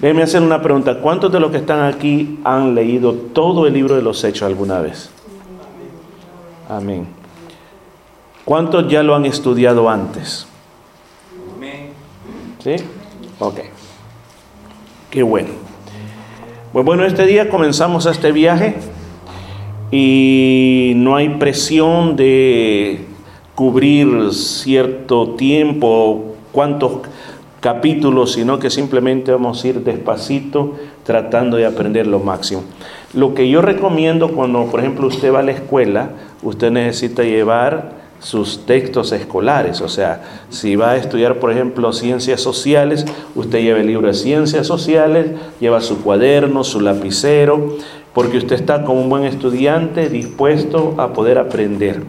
Déjenme hacer una pregunta. ¿Cuántos de los que están aquí han leído todo el libro de los Hechos alguna vez? Amén. ¿Cuántos ya lo han estudiado antes? ¿Sí? Ok. Qué bueno. Pues bueno, este día comenzamos este viaje y no hay presión de cubrir cierto tiempo, cuántos capítulos, sino que simplemente vamos a ir despacito tratando de aprender lo máximo. Lo que yo recomiendo cuando, por ejemplo, usted va a la escuela, usted necesita llevar sus textos escolares, o sea, si va a estudiar, por ejemplo, ciencias sociales, usted lleva el libro de ciencias sociales, lleva su cuaderno, su lapicero, porque usted está como un buen estudiante dispuesto a poder aprender.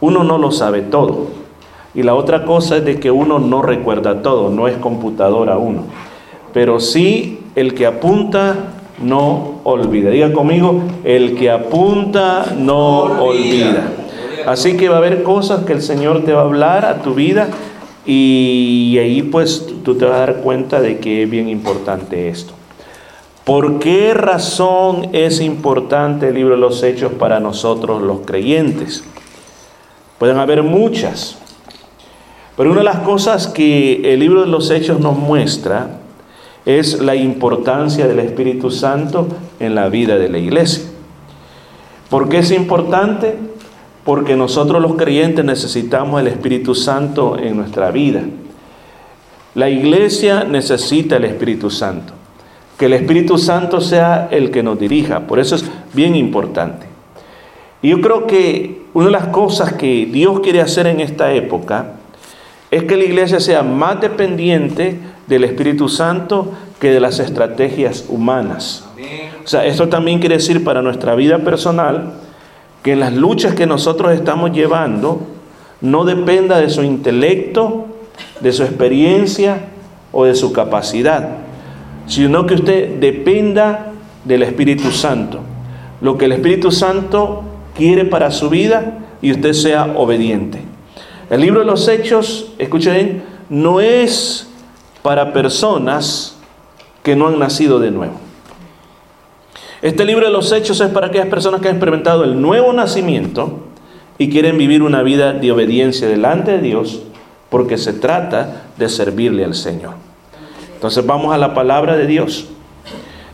Uno no lo sabe todo. Y la otra cosa es de que uno no recuerda todo, no es computadora uno. Pero sí el que apunta no olvida. Diga conmigo, el que apunta no olvida. Así que va a haber cosas que el Señor te va a hablar a tu vida y ahí pues tú te vas a dar cuenta de que es bien importante esto. ¿Por qué razón es importante el libro de los Hechos para nosotros los creyentes? Pueden haber muchas, pero una de las cosas que el libro de los Hechos nos muestra es la importancia del Espíritu Santo en la vida de la iglesia. ¿Por qué es importante? porque nosotros los creyentes necesitamos el Espíritu Santo en nuestra vida. La iglesia necesita el Espíritu Santo. Que el Espíritu Santo sea el que nos dirija. Por eso es bien importante. Y yo creo que una de las cosas que Dios quiere hacer en esta época es que la iglesia sea más dependiente del Espíritu Santo que de las estrategias humanas. O sea, esto también quiere decir para nuestra vida personal, que las luchas que nosotros estamos llevando no dependa de su intelecto, de su experiencia o de su capacidad, sino que usted dependa del Espíritu Santo. Lo que el Espíritu Santo quiere para su vida y usted sea obediente. El libro de los Hechos, escuchen, no es para personas que no han nacido de nuevo. Este libro de los hechos es para aquellas personas que han experimentado el nuevo nacimiento y quieren vivir una vida de obediencia delante de Dios porque se trata de servirle al Señor. Entonces vamos a la palabra de Dios.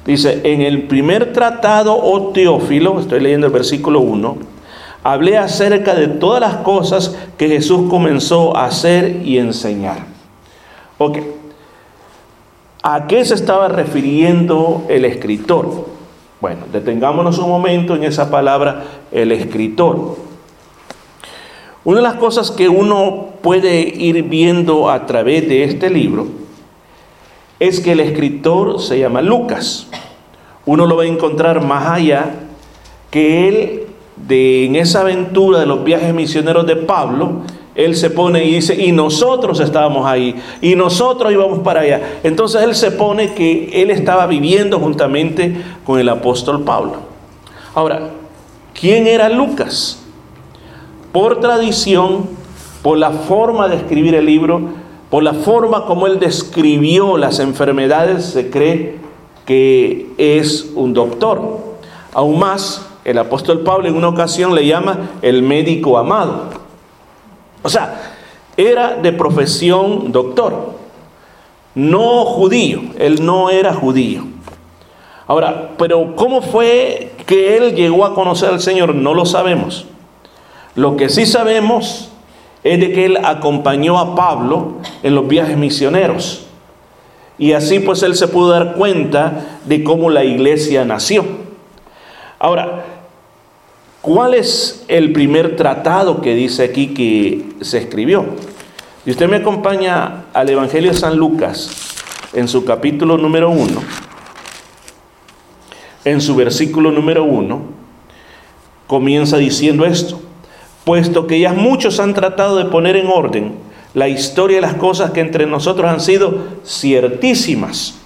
Dice, en el primer tratado, oh Teófilo, estoy leyendo el versículo 1, hablé acerca de todas las cosas que Jesús comenzó a hacer y enseñar. Ok. ¿A qué se estaba refiriendo el escritor? Bueno, detengámonos un momento en esa palabra, el escritor. Una de las cosas que uno puede ir viendo a través de este libro es que el escritor se llama Lucas. Uno lo va a encontrar más allá que él, de, en esa aventura de los viajes misioneros de Pablo, él se pone y dice, y nosotros estábamos ahí, y nosotros íbamos para allá. Entonces él se pone que él estaba viviendo juntamente con el apóstol Pablo. Ahora, ¿quién era Lucas? Por tradición, por la forma de escribir el libro, por la forma como él describió las enfermedades, se cree que es un doctor. Aún más, el apóstol Pablo en una ocasión le llama el médico amado. O sea, era de profesión doctor, no judío, él no era judío. Ahora, pero ¿cómo fue que él llegó a conocer al Señor? No lo sabemos. Lo que sí sabemos es de que él acompañó a Pablo en los viajes misioneros. Y así pues él se pudo dar cuenta de cómo la iglesia nació. Ahora, ¿Cuál es el primer tratado que dice aquí que se escribió? Y usted me acompaña al Evangelio de San Lucas en su capítulo número 1, en su versículo número 1, comienza diciendo esto, puesto que ya muchos han tratado de poner en orden la historia de las cosas que entre nosotros han sido ciertísimas,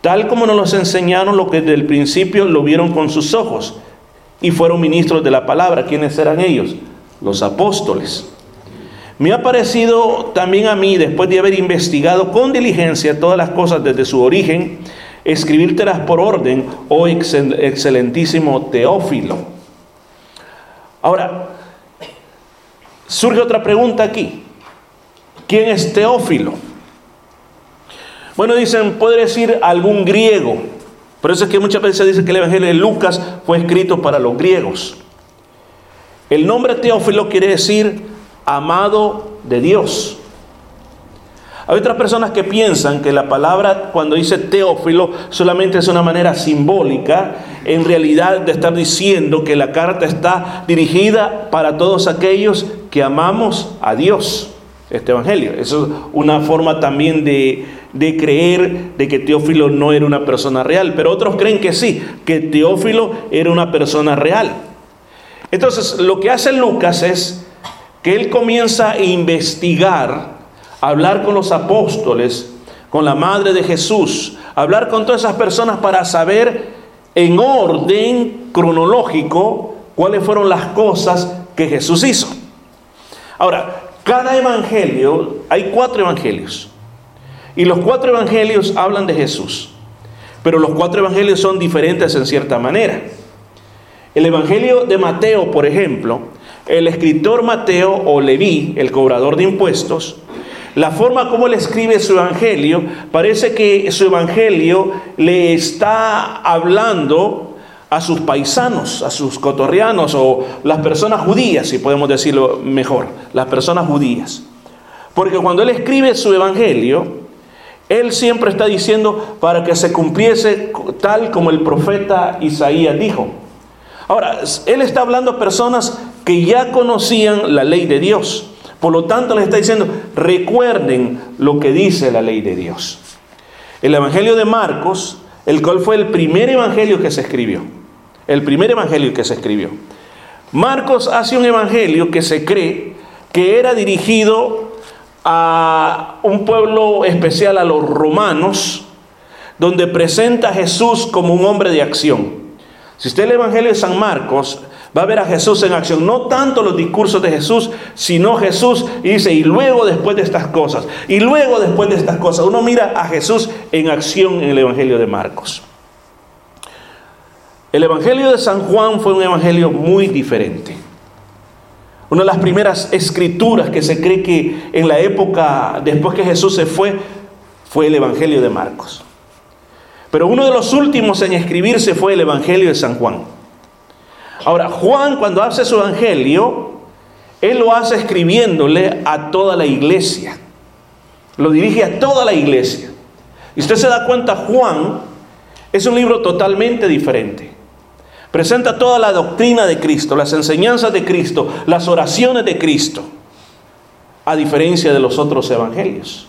tal como nos los enseñaron lo que desde el principio lo vieron con sus ojos y fueron ministros de la palabra. ¿Quiénes eran ellos? Los apóstoles. Me ha parecido también a mí, después de haber investigado con diligencia todas las cosas desde su origen, escribírtelas por orden, oh excelentísimo Teófilo. Ahora, surge otra pregunta aquí. ¿Quién es Teófilo? Bueno, dicen, puede decir algún griego. Por eso es que muchas veces se dice que el Evangelio de Lucas fue escrito para los griegos. El nombre Teófilo quiere decir amado de Dios. Hay otras personas que piensan que la palabra cuando dice Teófilo solamente es una manera simbólica, en realidad de estar diciendo que la carta está dirigida para todos aquellos que amamos a Dios, este Evangelio. Eso es una forma también de, de creer de que Teófilo no era una persona real, pero otros creen que sí, que Teófilo era una persona real. Entonces, lo que hace Lucas es que él comienza a investigar, a hablar con los apóstoles, con la madre de Jesús, a hablar con todas esas personas para saber en orden cronológico cuáles fueron las cosas que Jesús hizo. Ahora, cada evangelio, hay cuatro evangelios, y los cuatro evangelios hablan de Jesús, pero los cuatro evangelios son diferentes en cierta manera. El evangelio de Mateo, por ejemplo, el escritor Mateo o Leví, el cobrador de impuestos, la forma como él escribe su evangelio, parece que su evangelio le está hablando a sus paisanos, a sus cotorrianos o las personas judías, si podemos decirlo mejor, las personas judías. Porque cuando él escribe su evangelio, él siempre está diciendo para que se cumpliese tal como el profeta Isaías dijo. Ahora, él está hablando a personas que ya conocían la ley de Dios. Por lo tanto, les está diciendo, recuerden lo que dice la ley de Dios. El Evangelio de Marcos, el cual fue el primer Evangelio que se escribió. El primer Evangelio que se escribió. Marcos hace un Evangelio que se cree que era dirigido a un pueblo especial, a los romanos, donde presenta a Jesús como un hombre de acción. Si usted el Evangelio de San Marcos, va a ver a Jesús en acción. No tanto los discursos de Jesús, sino Jesús y dice, y luego después de estas cosas, y luego después de estas cosas, uno mira a Jesús en acción en el Evangelio de Marcos. El Evangelio de San Juan fue un Evangelio muy diferente. Una de las primeras escrituras que se cree que en la época después que Jesús se fue, fue el Evangelio de Marcos. Pero uno de los últimos en escribirse fue el Evangelio de San Juan. Ahora, Juan cuando hace su evangelio, él lo hace escribiéndole a toda la iglesia. Lo dirige a toda la iglesia. Y usted se da cuenta, Juan es un libro totalmente diferente. Presenta toda la doctrina de Cristo, las enseñanzas de Cristo, las oraciones de Cristo, a diferencia de los otros evangelios.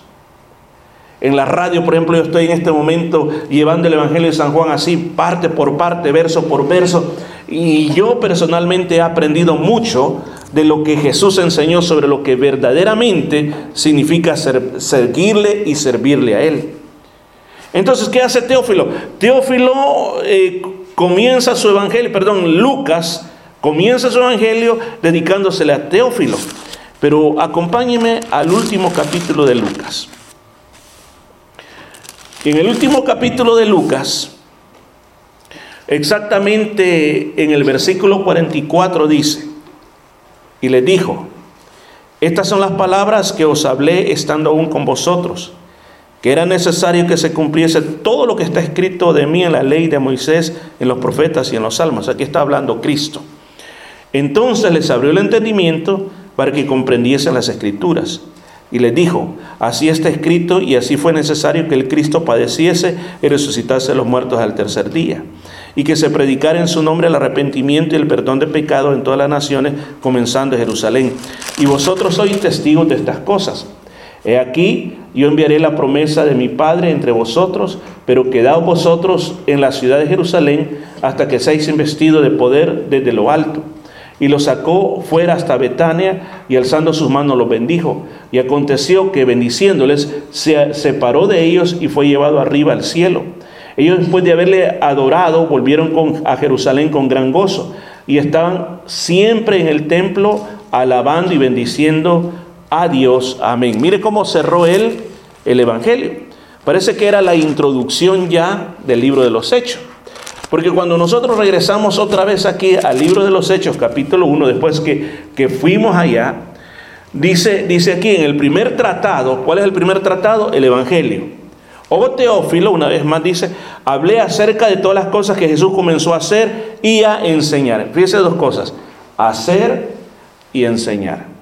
En la radio, por ejemplo, yo estoy en este momento llevando el Evangelio de San Juan así, parte por parte, verso por verso. Y yo personalmente he aprendido mucho de lo que Jesús enseñó sobre lo que verdaderamente significa seguirle y servirle a Él. Entonces, ¿qué hace Teófilo? Teófilo eh, comienza su evangelio, perdón, Lucas comienza su evangelio dedicándosele a Teófilo. Pero acompáñeme al último capítulo de Lucas. En el último capítulo de Lucas, exactamente en el versículo 44 dice, y le dijo, estas son las palabras que os hablé estando aún con vosotros, que era necesario que se cumpliese todo lo que está escrito de mí en la ley de Moisés, en los profetas y en los salmos. Aquí está hablando Cristo. Entonces les abrió el entendimiento para que comprendiesen las escrituras y les dijo, así está escrito y así fue necesario que el Cristo padeciese y resucitase a los muertos al tercer día, y que se predicara en su nombre el arrepentimiento y el perdón de pecados en todas las naciones, comenzando en Jerusalén. Y vosotros sois testigos de estas cosas. He aquí, yo enviaré la promesa de mi Padre entre vosotros, pero quedaos vosotros en la ciudad de Jerusalén hasta que seáis investidos de poder desde lo alto y lo sacó fuera hasta Betania y alzando sus manos los bendijo. Y aconteció que bendiciéndoles se separó de ellos y fue llevado arriba al cielo. Ellos después de haberle adorado volvieron con, a Jerusalén con gran gozo y estaban siempre en el templo alabando y bendiciendo a Dios. Amén. Mire cómo cerró él el Evangelio. Parece que era la introducción ya del libro de los Hechos. Porque cuando nosotros regresamos otra vez aquí al libro de los Hechos, capítulo 1, después que, que fuimos allá, dice, dice aquí en el primer tratado, ¿cuál es el primer tratado? El Evangelio. O Teófilo, una vez más, dice, hablé acerca de todas las cosas que Jesús comenzó a hacer y a enseñar. Fíjese dos cosas, hacer y enseñar.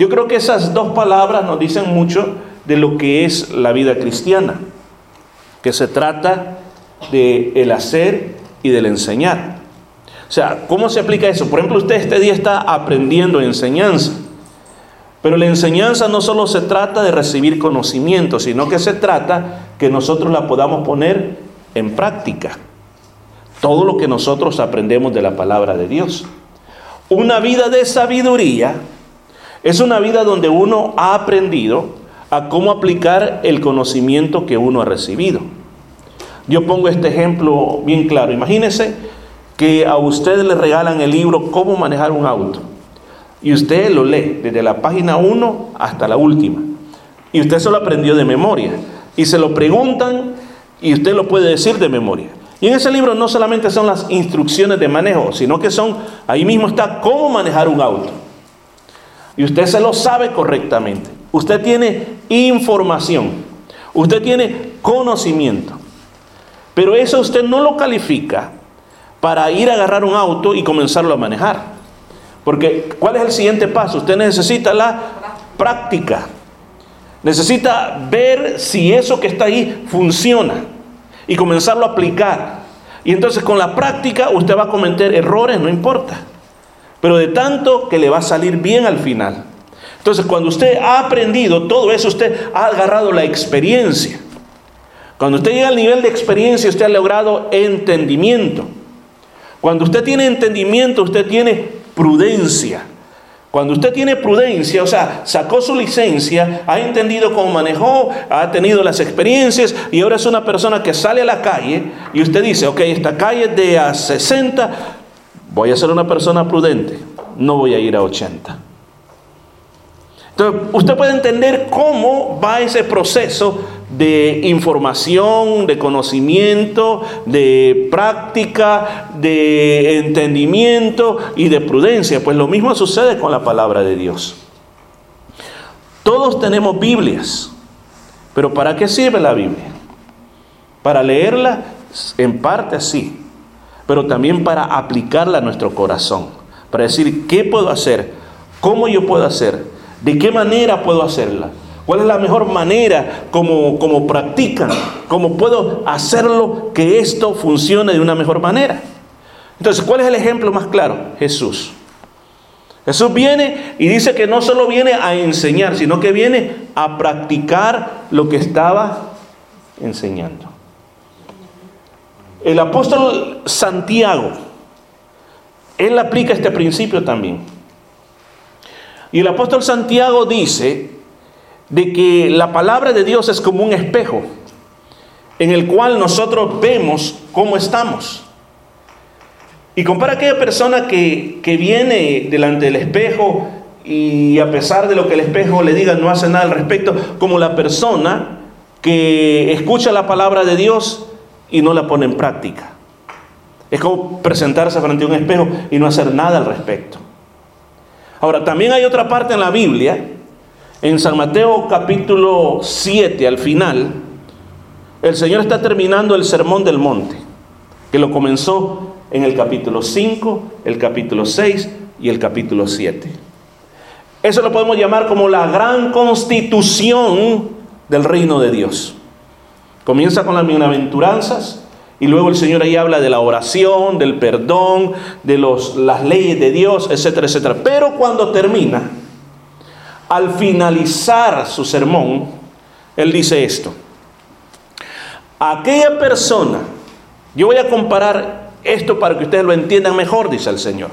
Yo creo que esas dos palabras nos dicen mucho de lo que es la vida cristiana, que se trata de el hacer y del enseñar. O sea, ¿cómo se aplica eso? Por ejemplo, usted este día está aprendiendo enseñanza. Pero la enseñanza no solo se trata de recibir conocimiento, sino que se trata que nosotros la podamos poner en práctica. Todo lo que nosotros aprendemos de la palabra de Dios. Una vida de sabiduría es una vida donde uno ha aprendido a cómo aplicar el conocimiento que uno ha recibido. Yo pongo este ejemplo bien claro. Imagínese que a usted le regalan el libro Cómo manejar un auto. Y usted lo lee desde la página 1 hasta la última. Y usted se lo aprendió de memoria. Y se lo preguntan y usted lo puede decir de memoria. Y en ese libro no solamente son las instrucciones de manejo, sino que son, ahí mismo está cómo manejar un auto. Y usted se lo sabe correctamente. Usted tiene información. Usted tiene conocimiento. Pero eso usted no lo califica para ir a agarrar un auto y comenzarlo a manejar. Porque ¿cuál es el siguiente paso? Usted necesita la práctica. Necesita ver si eso que está ahí funciona y comenzarlo a aplicar. Y entonces con la práctica usted va a cometer errores, no importa. Pero de tanto que le va a salir bien al final. Entonces cuando usted ha aprendido todo eso, usted ha agarrado la experiencia. Cuando usted llega al nivel de experiencia, usted ha logrado entendimiento. Cuando usted tiene entendimiento, usted tiene prudencia. Cuando usted tiene prudencia, o sea, sacó su licencia, ha entendido cómo manejó, ha tenido las experiencias y ahora es una persona que sale a la calle y usted dice, ok, esta calle de a 60, voy a ser una persona prudente, no voy a ir a 80. Entonces, usted puede entender cómo va ese proceso de información, de conocimiento, de práctica, de entendimiento y de prudencia. Pues lo mismo sucede con la palabra de Dios. Todos tenemos Biblias, pero ¿para qué sirve la Biblia? Para leerla en parte sí, pero también para aplicarla a nuestro corazón, para decir qué puedo hacer, cómo yo puedo hacer, de qué manera puedo hacerla. ¿Cuál es la mejor manera como, como practican? ¿Cómo puedo hacerlo que esto funcione de una mejor manera? Entonces, ¿cuál es el ejemplo más claro? Jesús. Jesús viene y dice que no solo viene a enseñar, sino que viene a practicar lo que estaba enseñando. El apóstol Santiago, él aplica este principio también. Y el apóstol Santiago dice de que la palabra de Dios es como un espejo en el cual nosotros vemos cómo estamos. Y compara aquella persona que, que viene delante del espejo y a pesar de lo que el espejo le diga no hace nada al respecto, como la persona que escucha la palabra de Dios y no la pone en práctica. Es como presentarse frente a un espejo y no hacer nada al respecto. Ahora, también hay otra parte en la Biblia en San Mateo capítulo 7, al final, el Señor está terminando el sermón del monte, que lo comenzó en el capítulo 5, el capítulo 6 y el capítulo 7. Eso lo podemos llamar como la gran constitución del reino de Dios. Comienza con las bienaventuranzas y luego el Señor ahí habla de la oración, del perdón, de los, las leyes de Dios, etcétera, etcétera. Pero cuando termina, al finalizar su sermón, él dice esto. Aquella persona, yo voy a comparar esto para que ustedes lo entiendan mejor, dice el Señor.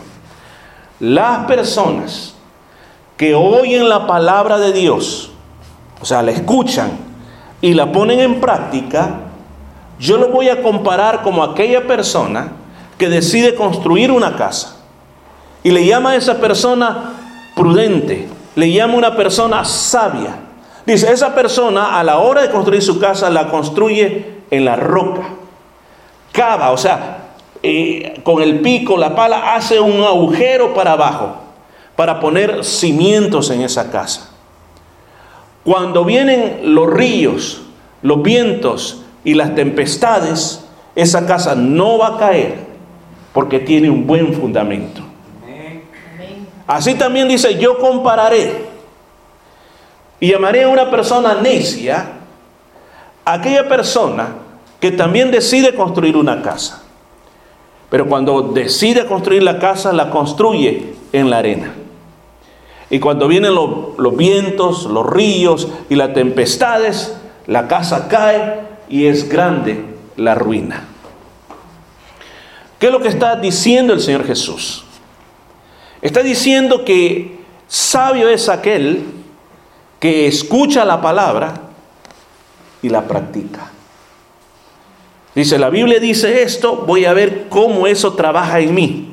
Las personas que oyen la palabra de Dios, o sea, la escuchan y la ponen en práctica, yo lo voy a comparar como aquella persona que decide construir una casa y le llama a esa persona prudente, le llama una persona sabia. Dice, esa persona a la hora de construir su casa la construye en la roca. Cava, o sea, eh, con el pico, la pala, hace un agujero para abajo para poner cimientos en esa casa. Cuando vienen los ríos, los vientos y las tempestades, esa casa no va a caer porque tiene un buen fundamento. Así también dice, yo compararé y llamaré a una persona necia, aquella persona que también decide construir una casa. Pero cuando decide construir la casa, la construye en la arena. Y cuando vienen los vientos, los ríos y las tempestades, la casa cae y es grande la ruina. ¿Qué es lo que está diciendo el Señor Jesús? Está diciendo que sabio es aquel que escucha la palabra y la practica. Dice, la Biblia dice esto, voy a ver cómo eso trabaja en mí.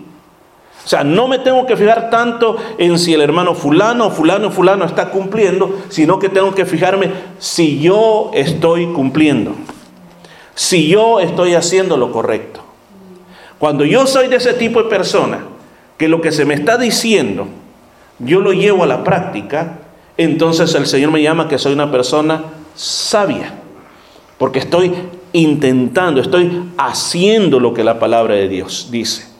O sea, no me tengo que fijar tanto en si el hermano fulano, fulano, fulano está cumpliendo, sino que tengo que fijarme si yo estoy cumpliendo, si yo estoy haciendo lo correcto. Cuando yo soy de ese tipo de persona, que lo que se me está diciendo, yo lo llevo a la práctica, entonces el Señor me llama que soy una persona sabia, porque estoy intentando, estoy haciendo lo que la palabra de Dios dice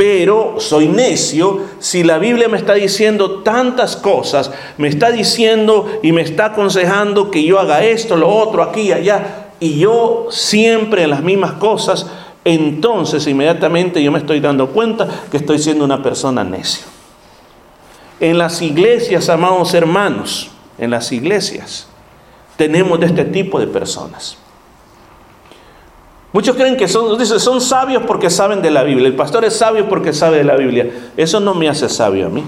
pero soy necio si la Biblia me está diciendo tantas cosas, me está diciendo y me está aconsejando que yo haga esto, lo otro, aquí allá, y yo siempre en las mismas cosas, entonces inmediatamente yo me estoy dando cuenta que estoy siendo una persona necio. En las iglesias, amados hermanos, en las iglesias, tenemos de este tipo de personas. Muchos creen que son, sabios porque saben de la Biblia. El pastor es sabio porque sabe de la Biblia. Eso no me hace sabio a mí.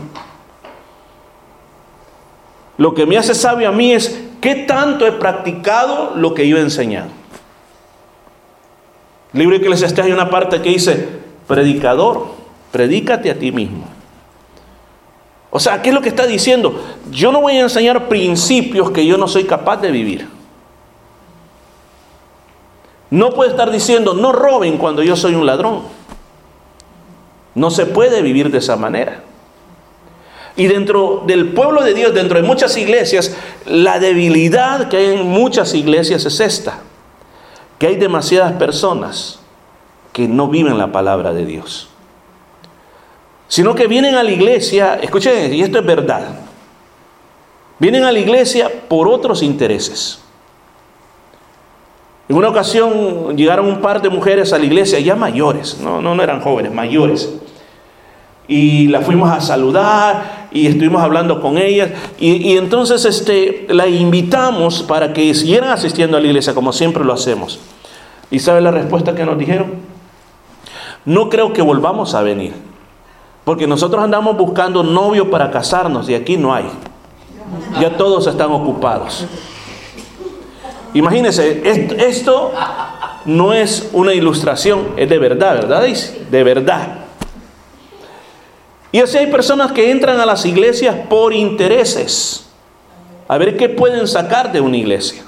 Lo que me hace sabio a mí es qué tanto he practicado lo que yo he enseñado. Libro de Eclesiastes hay una parte que dice, predicador, predícate a ti mismo. O sea, ¿qué es lo que está diciendo? Yo no voy a enseñar principios que yo no soy capaz de vivir. No puede estar diciendo, no roben cuando yo soy un ladrón. No se puede vivir de esa manera. Y dentro del pueblo de Dios, dentro de muchas iglesias, la debilidad que hay en muchas iglesias es esta, que hay demasiadas personas que no viven la palabra de Dios, sino que vienen a la iglesia, escuchen, y esto es verdad, vienen a la iglesia por otros intereses. En una ocasión llegaron un par de mujeres a la iglesia, ya mayores, no, no, eran jóvenes, mayores. Y la fuimos a saludar y estuvimos hablando con ellas. Y, entonces este, la invitamos para que siguieran asistiendo a la iglesia, como siempre lo hacemos. ¿Y sabe la respuesta que nos dijeron? No creo que volvamos a venir. Porque nosotros andamos buscando novio para casarnos y aquí no hay. Ya todos están ocupados. Imagínense, esto no es una ilustración, es de verdad, ¿verdad? De verdad. Y así hay personas que entran a las iglesias por intereses. A ver qué pueden sacar de una iglesia.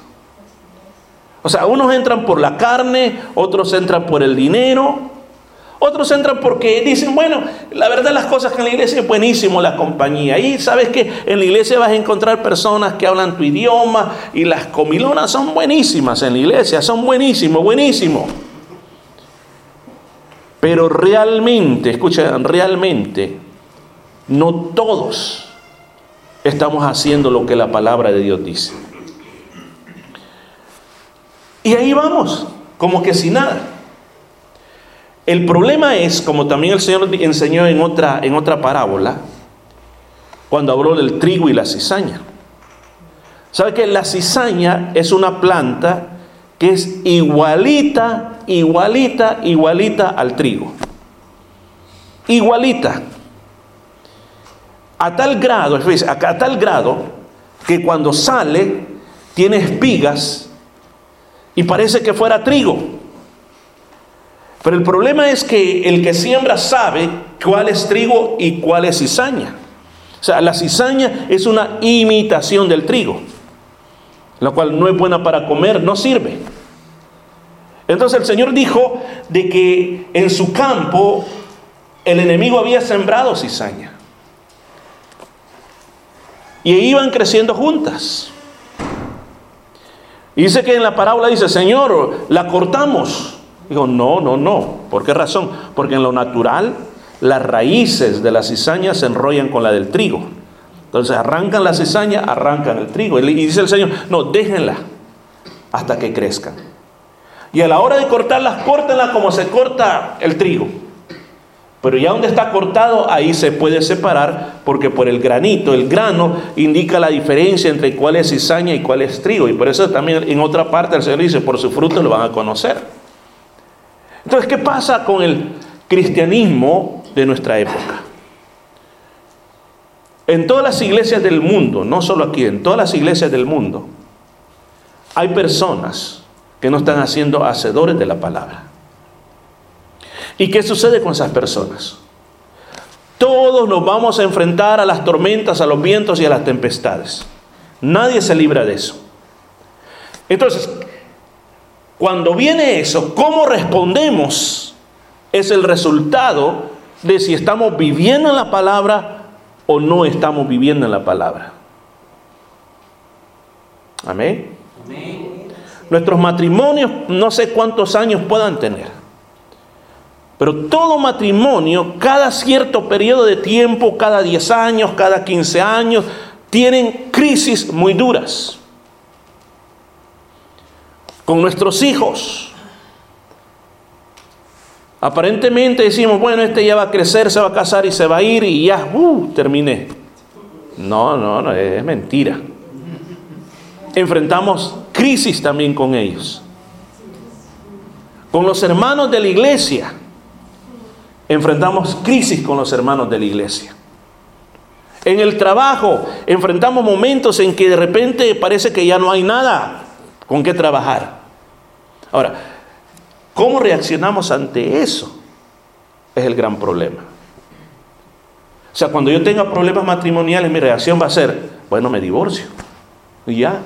O sea, unos entran por la carne, otros entran por el dinero, otros entran porque dicen, bueno, la verdad las cosas que en la iglesia es buenísimo la compañía. Y sabes que en la iglesia vas a encontrar personas que hablan tu idioma y las comilonas son buenísimas en la iglesia, son buenísimo, buenísimo. Pero realmente, escuchen, realmente, no todos estamos haciendo lo que la palabra de Dios dice. Y ahí vamos, como que sin nada. El problema es, como también el Señor enseñó en otra, en otra parábola, cuando habló del trigo y la cizaña. ¿Sabe que la cizaña es una planta que es igualita, igualita, igualita al trigo? Igualita. A tal grado, a tal grado que cuando sale tiene espigas y parece que fuera trigo. Pero el problema es que el que siembra sabe cuál es trigo y cuál es cizaña. O sea, la cizaña es una imitación del trigo, la cual no es buena para comer, no sirve. Entonces el Señor dijo de que en su campo el enemigo había sembrado cizaña. Y iban creciendo juntas. Y dice que en la parábola dice, Señor, la cortamos. Digo, no, no, no. ¿Por qué razón? Porque en lo natural las raíces de la cizaña se enrollan con la del trigo. Entonces arrancan la cizaña, arrancan el trigo. Y dice el Señor, no, déjenla hasta que crezcan. Y a la hora de cortarlas, córtenla como se corta el trigo. Pero ya donde está cortado, ahí se puede separar, porque por el granito, el grano indica la diferencia entre cuál es cizaña y cuál es trigo. Y por eso también en otra parte el Señor dice, por su fruto lo van a conocer. Entonces, ¿qué pasa con el cristianismo de nuestra época? En todas las iglesias del mundo, no solo aquí, en todas las iglesias del mundo, hay personas que no están haciendo hacedores de la palabra. ¿Y qué sucede con esas personas? Todos nos vamos a enfrentar a las tormentas, a los vientos y a las tempestades. Nadie se libra de eso. Entonces, cuando viene eso, ¿cómo respondemos? Es el resultado de si estamos viviendo en la palabra o no estamos viviendo en la palabra. Amén. Nuestros matrimonios no sé cuántos años puedan tener. Pero todo matrimonio, cada cierto periodo de tiempo, cada 10 años, cada 15 años, tienen crisis muy duras. Con nuestros hijos. Aparentemente decimos, bueno, este ya va a crecer, se va a casar y se va a ir y ya, uh, terminé. No, no, no, es mentira. Enfrentamos crisis también con ellos. Con los hermanos de la iglesia enfrentamos crisis con los hermanos de la iglesia. En el trabajo enfrentamos momentos en que de repente parece que ya no hay nada con qué trabajar. Ahora, ¿cómo reaccionamos ante eso? Es el gran problema. O sea, cuando yo tenga problemas matrimoniales, mi reacción va a ser, bueno, me divorcio. Y ya.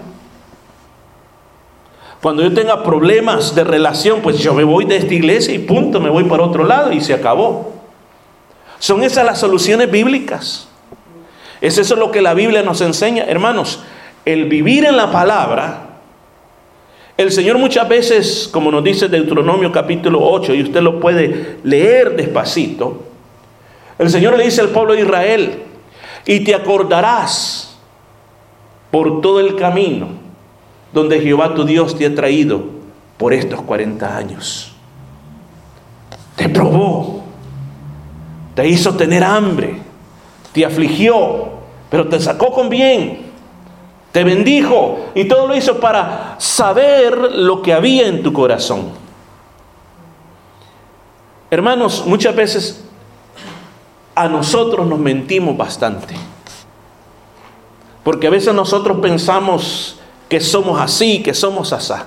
Cuando yo tenga problemas de relación, pues yo me voy de esta iglesia y punto, me voy para otro lado y se acabó. Son esas las soluciones bíblicas. Es eso lo que la Biblia nos enseña. Hermanos, el vivir en la palabra, el Señor muchas veces, como nos dice Deuteronomio capítulo 8, y usted lo puede leer despacito, el Señor le dice al pueblo de Israel, y te acordarás por todo el camino donde Jehová tu Dios te ha traído por estos 40 años. Te probó, te hizo tener hambre, te afligió, pero te sacó con bien, te bendijo y todo lo hizo para saber lo que había en tu corazón. Hermanos, muchas veces a nosotros nos mentimos bastante. Porque a veces nosotros pensamos que somos así, que somos asá.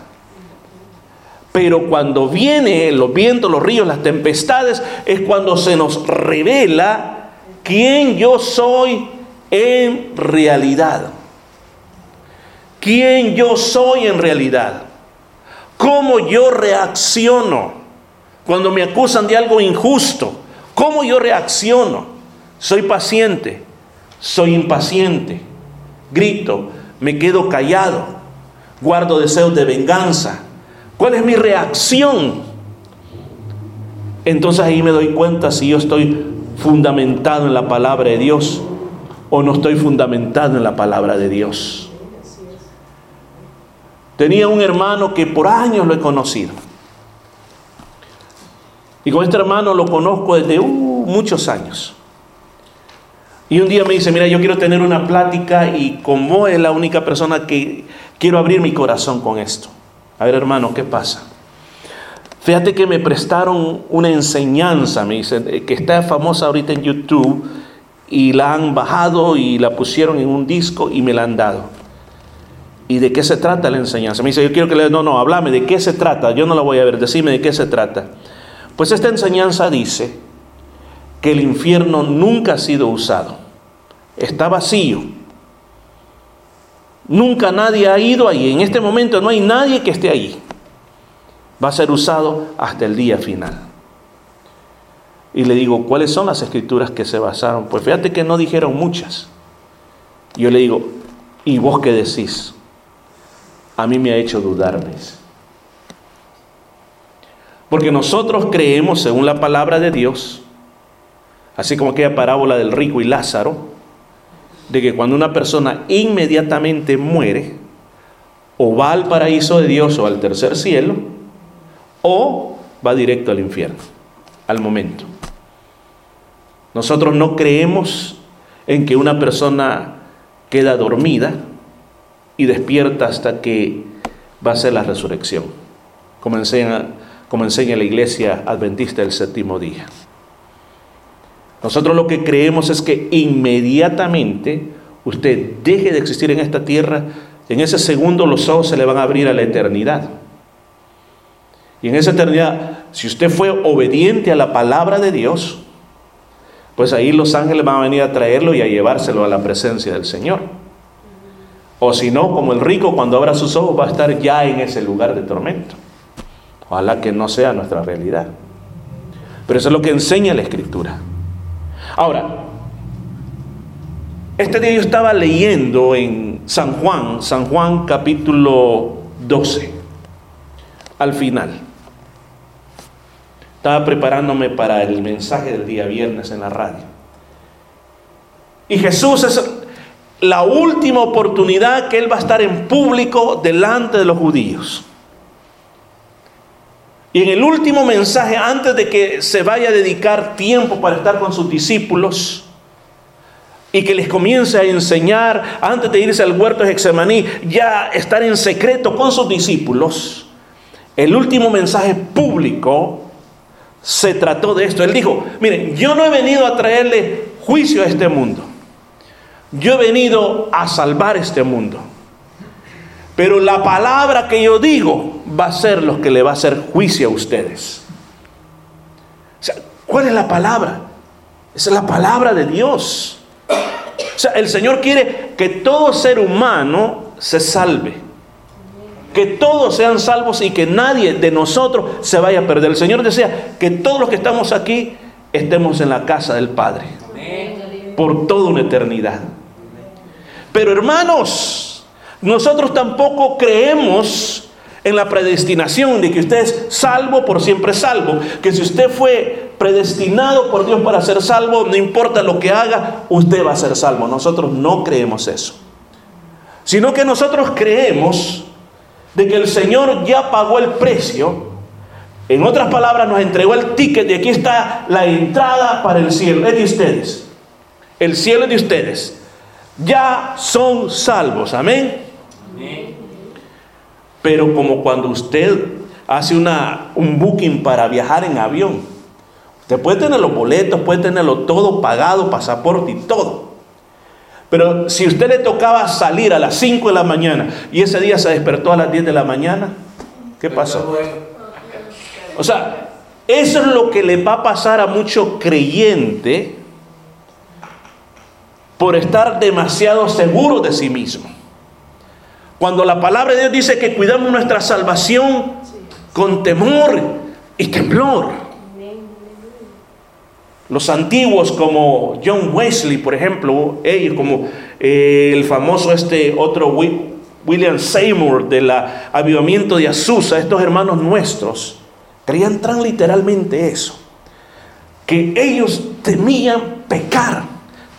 Pero cuando vienen los vientos, los ríos, las tempestades, es cuando se nos revela quién yo soy en realidad. Quién yo soy en realidad. Cómo yo reacciono cuando me acusan de algo injusto. Cómo yo reacciono. Soy paciente. Soy impaciente. Grito me quedo callado, guardo deseos de venganza. ¿Cuál es mi reacción? Entonces ahí me doy cuenta si yo estoy fundamentado en la palabra de Dios o no estoy fundamentado en la palabra de Dios. Tenía un hermano que por años lo he conocido. Y con este hermano lo conozco desde uh, muchos años. Y un día me dice, mira, yo quiero tener una plática y como es la única persona que quiero abrir mi corazón con esto. A ver, hermano, ¿qué pasa? Fíjate que me prestaron una enseñanza, me dice, eh, que está famosa ahorita en YouTube y la han bajado y la pusieron en un disco y me la han dado. ¿Y de qué se trata la enseñanza? Me dice, yo quiero que le... No, no, háblame, ¿de qué se trata? Yo no la voy a ver, decime de qué se trata. Pues esta enseñanza dice que el infierno nunca ha sido usado está vacío. Nunca nadie ha ido ahí. En este momento no hay nadie que esté allí. Va a ser usado hasta el día final. Y le digo, ¿cuáles son las escrituras que se basaron? Pues fíjate que no dijeron muchas. Yo le digo, ¿y vos qué decís? A mí me ha hecho dudarme. Porque nosotros creemos, según la palabra de Dios, así como aquella parábola del rico y Lázaro, de que cuando una persona inmediatamente muere, o va al paraíso de Dios o al tercer cielo, o va directo al infierno, al momento. Nosotros no creemos en que una persona queda dormida y despierta hasta que va a ser la resurrección, como enseña, la iglesia adventista del séptimo día. Nosotros lo que creemos es que inmediatamente usted deje de existir en esta tierra, en ese segundo los ojos se le van a abrir a la eternidad. Y en esa eternidad, si usted fue obediente a la palabra de Dios, pues ahí los ángeles van a venir a traerlo y a llevárselo a la presencia del Señor. O si no, como el rico cuando abra sus ojos va a estar ya en ese lugar de tormento. Ojalá que no sea nuestra realidad. Pero eso es lo que enseña la Escritura. Ahora, este día yo estaba leyendo en San Juan, San Juan capítulo 12, al final. Estaba preparándome para el mensaje del día viernes en la radio. Y Jesús es la última oportunidad que Él va a estar en público delante de los judíos. Y en el último mensaje, antes de que se vaya a dedicar tiempo para estar con sus discípulos y que les comience a enseñar, antes de irse al huerto de Hexemaní, ya estar en secreto con sus discípulos, el último mensaje público se trató de esto. Él dijo, miren, yo no he venido a traerle juicio a este mundo, yo he venido a salvar este mundo. Pero la palabra que yo digo va a ser lo que le va a hacer juicio a ustedes. O sea, ¿cuál es la palabra? Esa es la palabra de Dios. O sea, el Señor quiere que todo ser humano se salve. Que todos sean salvos y que nadie de nosotros se vaya a perder. El Señor desea que todos los que estamos aquí estemos en la casa del Padre. Por toda una eternidad. Pero hermanos, nosotros tampoco creemos en la predestinación de que usted es salvo por siempre salvo, que si usted fue predestinado por Dios para ser salvo, no importa lo que haga, usted va a ser salvo. Nosotros no creemos eso. Sino que nosotros creemos de que el Señor ya pagó el precio. En otras palabras, nos entregó el ticket de aquí está la entrada para el cielo. Es de ustedes. El cielo es de ustedes. Ya son salvos. Amén. Pero como cuando usted hace una, un booking para viajar en avión, usted puede tener los boletos, puede tenerlo todo pagado, pasaporte y todo. Pero si usted le tocaba salir a las 5 de la mañana y ese día se despertó a las 10 de la mañana, ¿qué pasó? O sea, eso es lo que le va a pasar a mucho creyente por estar demasiado seguro de sí mismo. Cuando la palabra de Dios dice que cuidamos nuestra salvación con temor y temblor. Los antiguos como John Wesley, por ejemplo, ellos como eh, el famoso este otro William Seymour del avivamiento de Azusa, estos hermanos nuestros, creían tan literalmente eso, que ellos temían pecar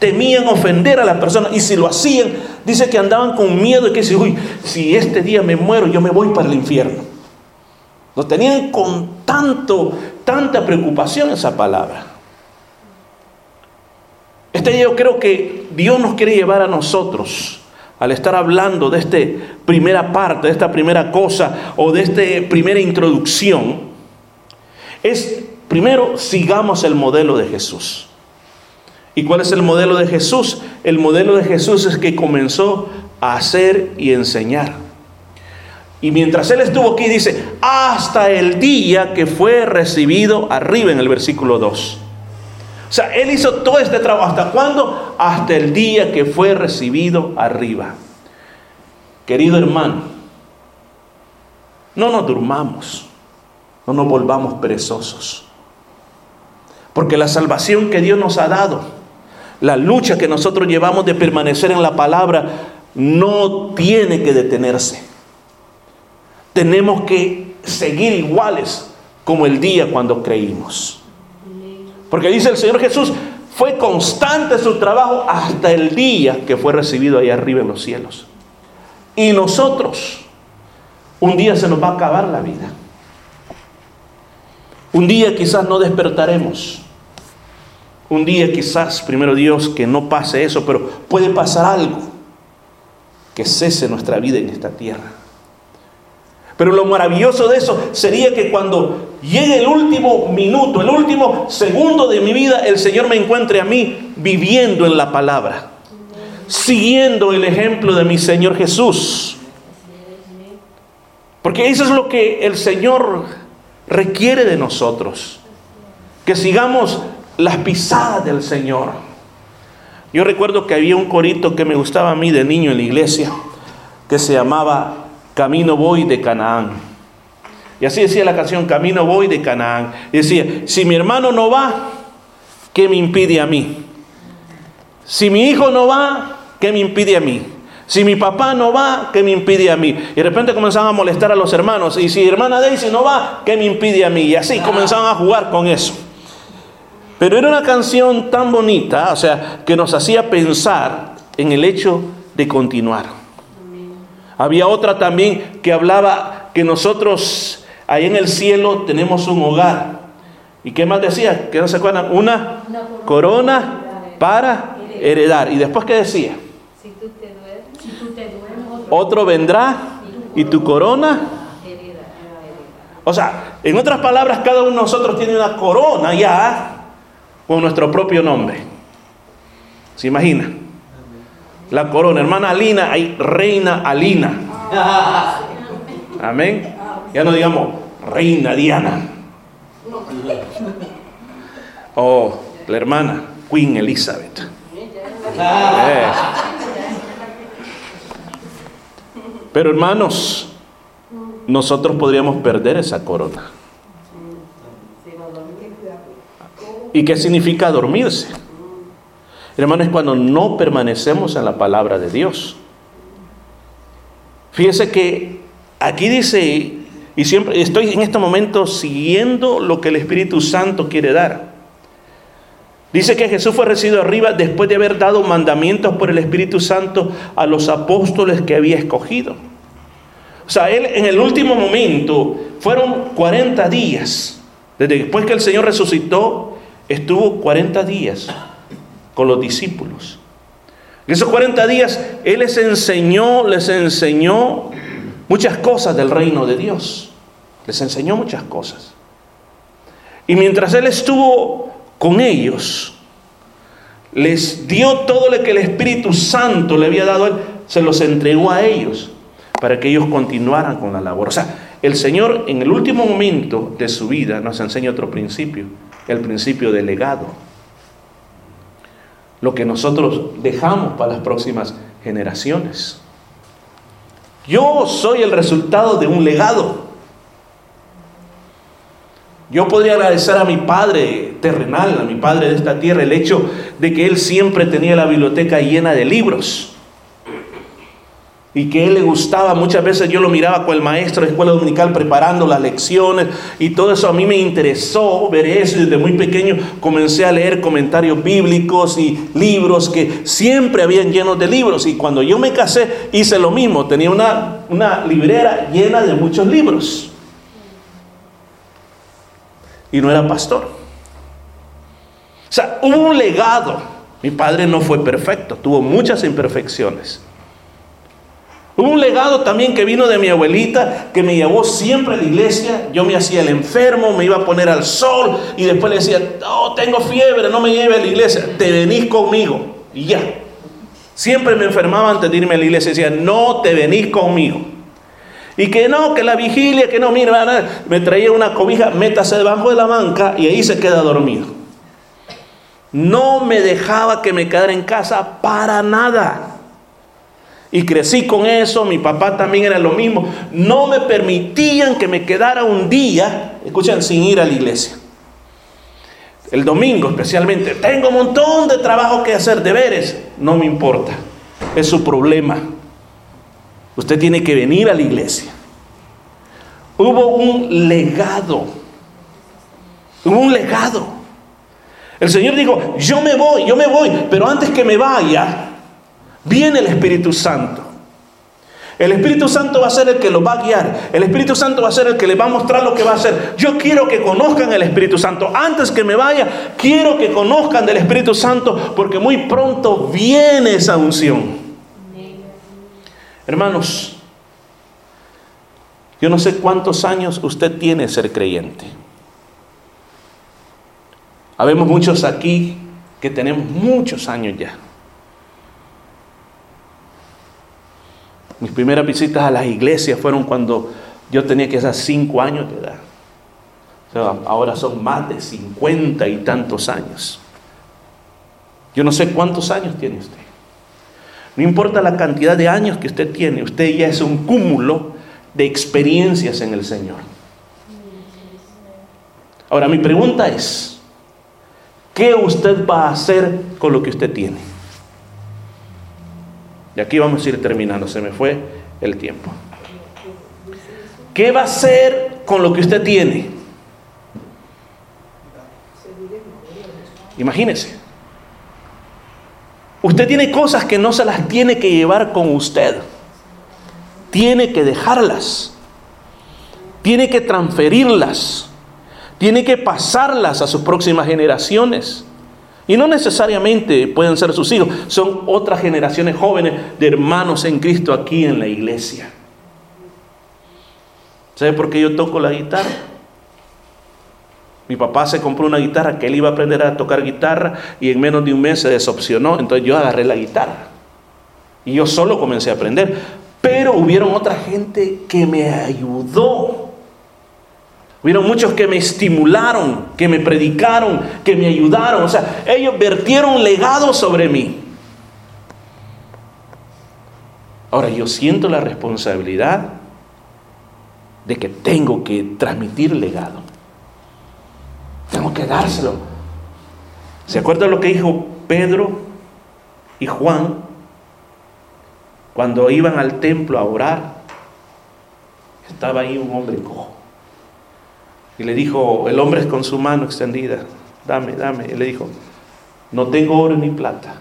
temían ofender a la persona y si lo hacían, dice que andaban con miedo y que si, uy, si este día me muero, yo me voy para el infierno. Lo tenían con tanto, tanta preocupación esa palabra. Este día yo creo que Dios nos quiere llevar a nosotros al estar hablando de esta primera parte, de esta primera cosa o de esta primera introducción, es primero sigamos el modelo de Jesús. ¿Y cuál es el modelo de Jesús? El modelo de Jesús es que comenzó a hacer y enseñar. Y mientras él estuvo aquí, dice, hasta el día que fue recibido arriba en el versículo 2. O sea, Él hizo todo este trabajo. ¿Hasta cuándo? Hasta el día que fue recibido arriba. Querido hermano, no nos durmamos, no nos volvamos perezosos. Porque la salvación que Dios nos ha dado, la lucha que nosotros llevamos de permanecer en la palabra, no tiene que detenerse. Tenemos que seguir iguales como el día cuando creímos. Porque dice el Señor Jesús, fue constante su trabajo hasta el día que fue recibido ahí arriba en los cielos. Y nosotros, un día se nos va a acabar la vida. Un día quizás no despertaremos. Un día quizás, primero Dios, que no pase eso, pero puede pasar algo que cese nuestra vida en esta tierra. Pero lo maravilloso de eso sería que cuando llegue el último minuto, el último segundo de mi vida, el Señor me encuentre a mí viviendo en la palabra, siguiendo el ejemplo de mi Señor Jesús. Porque eso es lo que el Señor requiere de nosotros, que sigamos las pisadas del Señor. Yo recuerdo que había un corito que me gustaba a mí de niño en la iglesia, que se llamaba Camino voy de Canaán. Y así decía la canción, Camino voy de Canaán. Y decía, si mi hermano no va, ¿qué me impide a mí? Si mi hijo no va, ¿qué me impide a mí? Si mi papá no va, ¿qué me impide a mí? Y de repente comenzaban a molestar a los hermanos. Y si hermana Daisy no va, ¿qué me impide a mí? Y así comenzaban a jugar con eso. Pero era una canción tan bonita, o sea, que nos hacía pensar en el hecho de continuar. Había otra también que hablaba que nosotros ahí en el cielo tenemos un hogar. ¿Y qué más decía? ¿Qué no se acuerdan? Una corona para heredar. ¿Y después qué decía? Otro vendrá y tu corona o sea, en otras palabras, cada uno de nosotros tiene una corona ya con nuestro propio nombre. ¿Se imagina? la corona. Hermana Alina, hay reina Alina. Amén. Ya no digamos reina Diana. O la hermana Queen Elizabeth. Eh. Pero hermanos, nosotros podríamos perder esa corona. ¿Y qué significa dormirse? Hermanos, cuando no permanecemos en la palabra de Dios. Fíjese que aquí dice, y siempre estoy en este momento siguiendo lo que el Espíritu Santo quiere dar. Dice que Jesús fue recibido arriba después de haber dado mandamientos por el Espíritu Santo a los apóstoles que había escogido. O sea, él en el último momento fueron 40 días. Desde después que el Señor resucitó, estuvo 40 días con los discípulos. En esos 40 días Él les enseñó, les enseñó muchas cosas del reino de Dios. Les enseñó muchas cosas. Y mientras Él estuvo con ellos, les dio todo lo que el Espíritu Santo le había dado a Él, se los entregó a ellos para que ellos continuaran con la labor. O sea, el Señor en el último momento de su vida nos enseña otro principio, el principio del legado lo que nosotros dejamos para las próximas generaciones. Yo soy el resultado de un legado. Yo podría agradecer a mi padre terrenal, a mi padre de esta tierra, el hecho de que él siempre tenía la biblioteca llena de libros y que él le gustaba. Muchas veces yo lo miraba con el maestro de escuela dominical preparando las lecciones y todo eso a mí me interesó ver eso. Desde muy pequeño comencé a leer comentarios bíblicos y libros que siempre habían llenos de libros. Y cuando yo me casé hice lo mismo. Tenía una, una librera llena de muchos libros. Y no era pastor. O sea, hubo un legado. Mi padre no fue perfecto, tuvo muchas imperfecciones. Hubo un legado también que vino de mi abuelita, que me llevó siempre a la iglesia. Yo me hacía el enfermo, me iba a poner al sol y después le decía, oh, tengo fiebre, no me lleve a la iglesia, te venís conmigo. Y ya. Siempre me enfermaba antes de irme a la iglesia, decía, no te venís conmigo. Y que no, que la vigilia, que no, mira, me traía una cobija, métase debajo de la banca y ahí se queda dormido. No me dejaba que me quedara en casa para nada. Y crecí con eso, mi papá también era lo mismo. No me permitían que me quedara un día, escuchan, sin ir a la iglesia. El domingo especialmente, tengo un montón de trabajo que hacer, deberes, no me importa, es su problema. Usted tiene que venir a la iglesia. Hubo un legado, hubo un legado. El Señor dijo, yo me voy, yo me voy, pero antes que me vaya, viene el Espíritu Santo. El Espíritu Santo va a ser el que lo va a guiar. El Espíritu Santo va a ser el que le va a mostrar lo que va a hacer. Yo quiero que conozcan el Espíritu Santo. Antes que me vaya, quiero que conozcan del Espíritu Santo porque muy pronto viene esa unción. Hermanos, yo no sé cuántos años usted tiene ser creyente. Habemos muchos aquí que tenemos muchos años ya. Mis primeras visitas a las iglesias fueron cuando yo tenía que estar cinco años de edad. ahora son más de cincuenta y tantos años. Yo no sé cuántos años tiene usted. No importa la cantidad de años que usted tiene, usted ya es un cúmulo de experiencias en el Señor. Ahora mi pregunta es, ¿qué usted va a hacer con lo que usted tiene? Y aquí vamos a ir terminando, se me fue el tiempo. ¿Qué va a hacer con lo que usted tiene? Imagínese. Usted tiene cosas que no se las tiene que llevar con usted. Tiene que dejarlas. Tiene que transferirlas. Tiene que pasarlas a sus próximas generaciones. Y no necesariamente pueden ser sus hijos, son otras generaciones jóvenes de hermanos en Cristo aquí en la iglesia. ¿Sabe por qué yo toco la guitarra? Mi papá se compró una guitarra que él iba a aprender a tocar guitarra y en menos de un mes se desopcionó, entonces yo agarré la guitarra. Y yo solo comencé a aprender. Pero hubieron otra gente que me ayudó Hubieron muchos que me estimularon, que me predicaron, que me ayudaron. O sea, ellos vertieron legado sobre mí. Ahora yo siento la responsabilidad de que tengo que transmitir legado. Tengo que dárselo. ¿Se acuerdan lo que dijo Pedro y Juan cuando iban al templo a orar? Estaba ahí un hombre cojo. Y le dijo, el hombre con su mano extendida, dame, dame. Y le dijo, no tengo oro ni plata,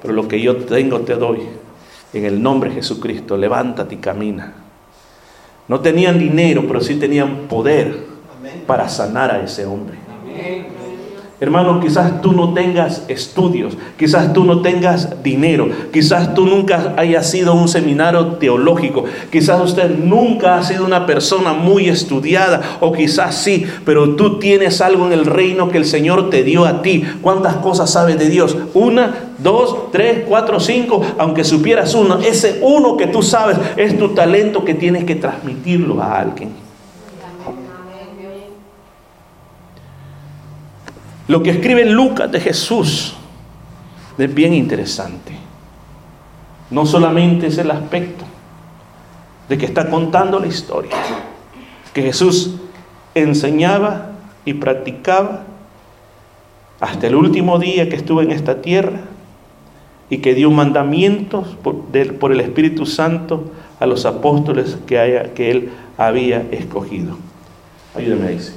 pero lo que yo tengo te doy. En el nombre de Jesucristo, levántate y camina. No tenían dinero, pero sí tenían poder para sanar a ese hombre. Hermano, quizás tú no tengas estudios, quizás tú no tengas dinero, quizás tú nunca hayas sido un seminario teológico, quizás usted nunca ha sido una persona muy estudiada, o quizás sí, pero tú tienes algo en el reino que el Señor te dio a ti. ¿Cuántas cosas sabes de Dios? Una, dos, tres, cuatro, cinco, aunque supieras uno, ese uno que tú sabes es tu talento que tienes que transmitirlo a alguien. Lo que escribe Lucas de Jesús es bien interesante. No solamente es el aspecto de que está contando la historia, que Jesús enseñaba y practicaba hasta el último día que estuvo en esta tierra y que dio mandamientos por, el Espíritu Santo a los apóstoles que él había escogido. Ayúdame, dice.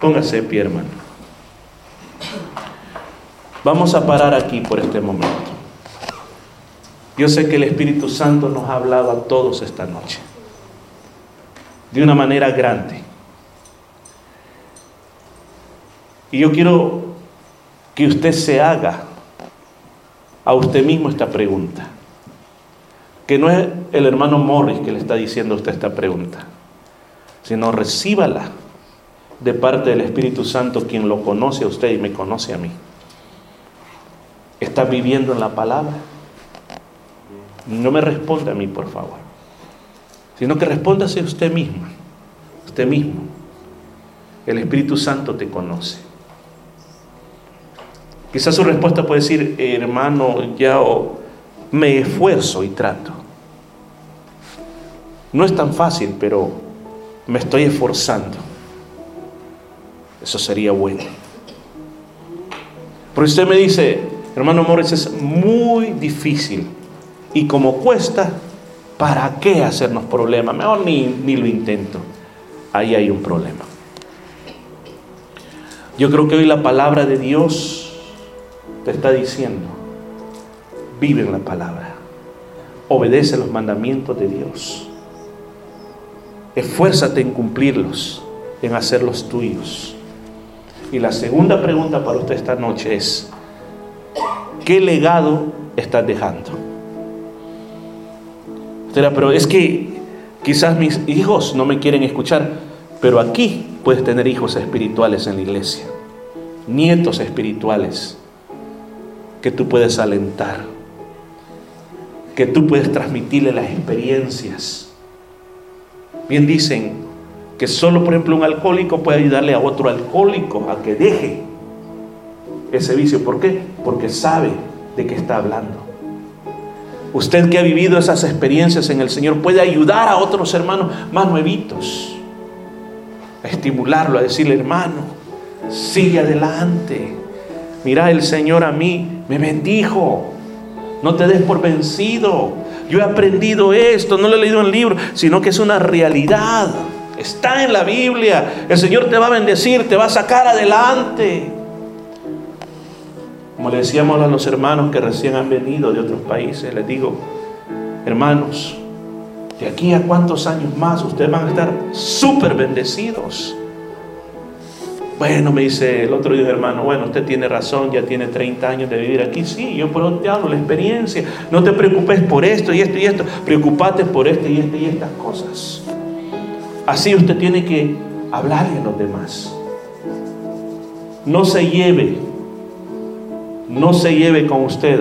Póngase pie, hermano. Vamos a parar aquí por este momento. Yo sé que el Espíritu Santo nos ha hablado a todos esta noche, de una manera grande. Y yo quiero que usted se haga a usted mismo esta pregunta. Que no es el hermano Morris que le está diciendo a usted esta pregunta, sino recíbala de parte del Espíritu Santo, quien lo conoce a usted y me conoce a mí. ¿Está viviendo en la palabra? No me responda a mí, por favor, sino que respóndase usted mismo, usted mismo. El Espíritu Santo te conoce. Quizás su respuesta puede decir, hermano, ya me esfuerzo y trato. No es tan fácil, pero me estoy esforzando. Eso sería bueno. Pero usted me dice, hermano Morris, es muy difícil. Y como cuesta, ¿para qué hacernos problemas? Mejor ni, ni lo intento. Ahí hay un problema. Yo creo que hoy la palabra de Dios te está diciendo, vive en la palabra, obedece los mandamientos de Dios, esfuérzate en cumplirlos, en hacerlos tuyos. Y la segunda pregunta para usted esta noche es, ¿qué legado estás dejando? Pero es que quizás mis hijos no me quieren escuchar, pero aquí puedes tener hijos espirituales en la iglesia, nietos espirituales que tú puedes alentar, que tú puedes transmitirle las experiencias. Bien dicen, que solo, por ejemplo, un alcohólico puede ayudarle a otro alcohólico a que deje ese vicio. ¿Por qué? Porque sabe de qué está hablando. Usted que ha vivido esas experiencias en el Señor puede ayudar a otros hermanos más nuevitos, a estimularlo, a decirle, hermano, sigue adelante. Mira, el Señor a mí me bendijo. No te des por vencido. Yo he aprendido esto, no lo he leído en el libro, sino que es una realidad. Está en la Biblia. El Señor te va a bendecir, te va a sacar adelante. Como le decíamos a los hermanos que recién han venido de otros países, les digo, hermanos, de aquí a cuántos años más ustedes van a estar súper bendecidos. Bueno, me dice el otro día, hermano, bueno, usted tiene razón, ya tiene 30 años de vivir aquí. Sí, yo por te hablo, la experiencia. No te preocupes por esto y esto y esto. Preocupate por esto y esto y estas cosas. Así usted tiene que hablarle a los demás. No se lleve, no se lleve con usted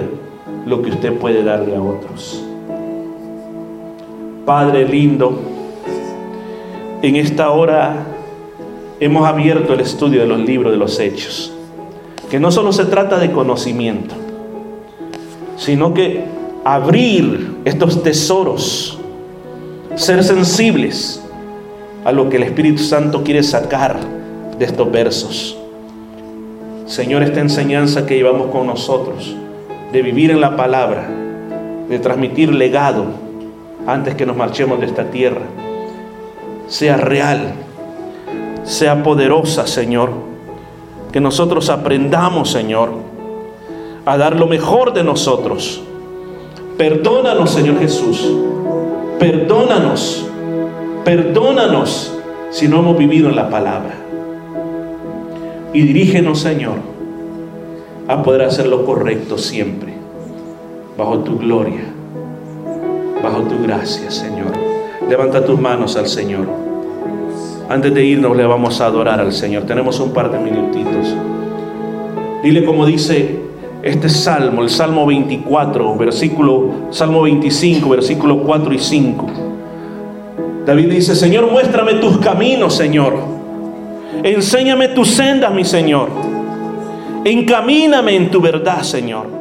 lo que usted puede darle a otros. Padre lindo, en esta hora hemos abierto el estudio de los libros de los hechos, que no solo se trata de conocimiento, sino que abrir estos tesoros, ser sensibles a lo que el Espíritu Santo quiere sacar de estos versos. Señor, esta enseñanza que llevamos con nosotros, de vivir en la palabra, de transmitir legado antes que nos marchemos de esta tierra, sea real, sea poderosa, Señor. Que nosotros aprendamos, Señor, a dar lo mejor de nosotros. Perdónanos, Señor Jesús. Perdónanos Perdónanos si no hemos vivido en la palabra. Y dirígenos, Señor, a poder hacer lo correcto siempre, bajo tu gloria, bajo tu gracia, Señor. Levanta tus manos al Señor. Antes de irnos le vamos a adorar al Señor. Tenemos un par de minutitos. Dile como dice este salmo, el Salmo 24, versículo, Salmo 25, versículo 4 y 5. David dice, Señor, muéstrame tus caminos, Señor. Enséñame tus sendas, mi Señor. Encamíname en tu verdad, Señor.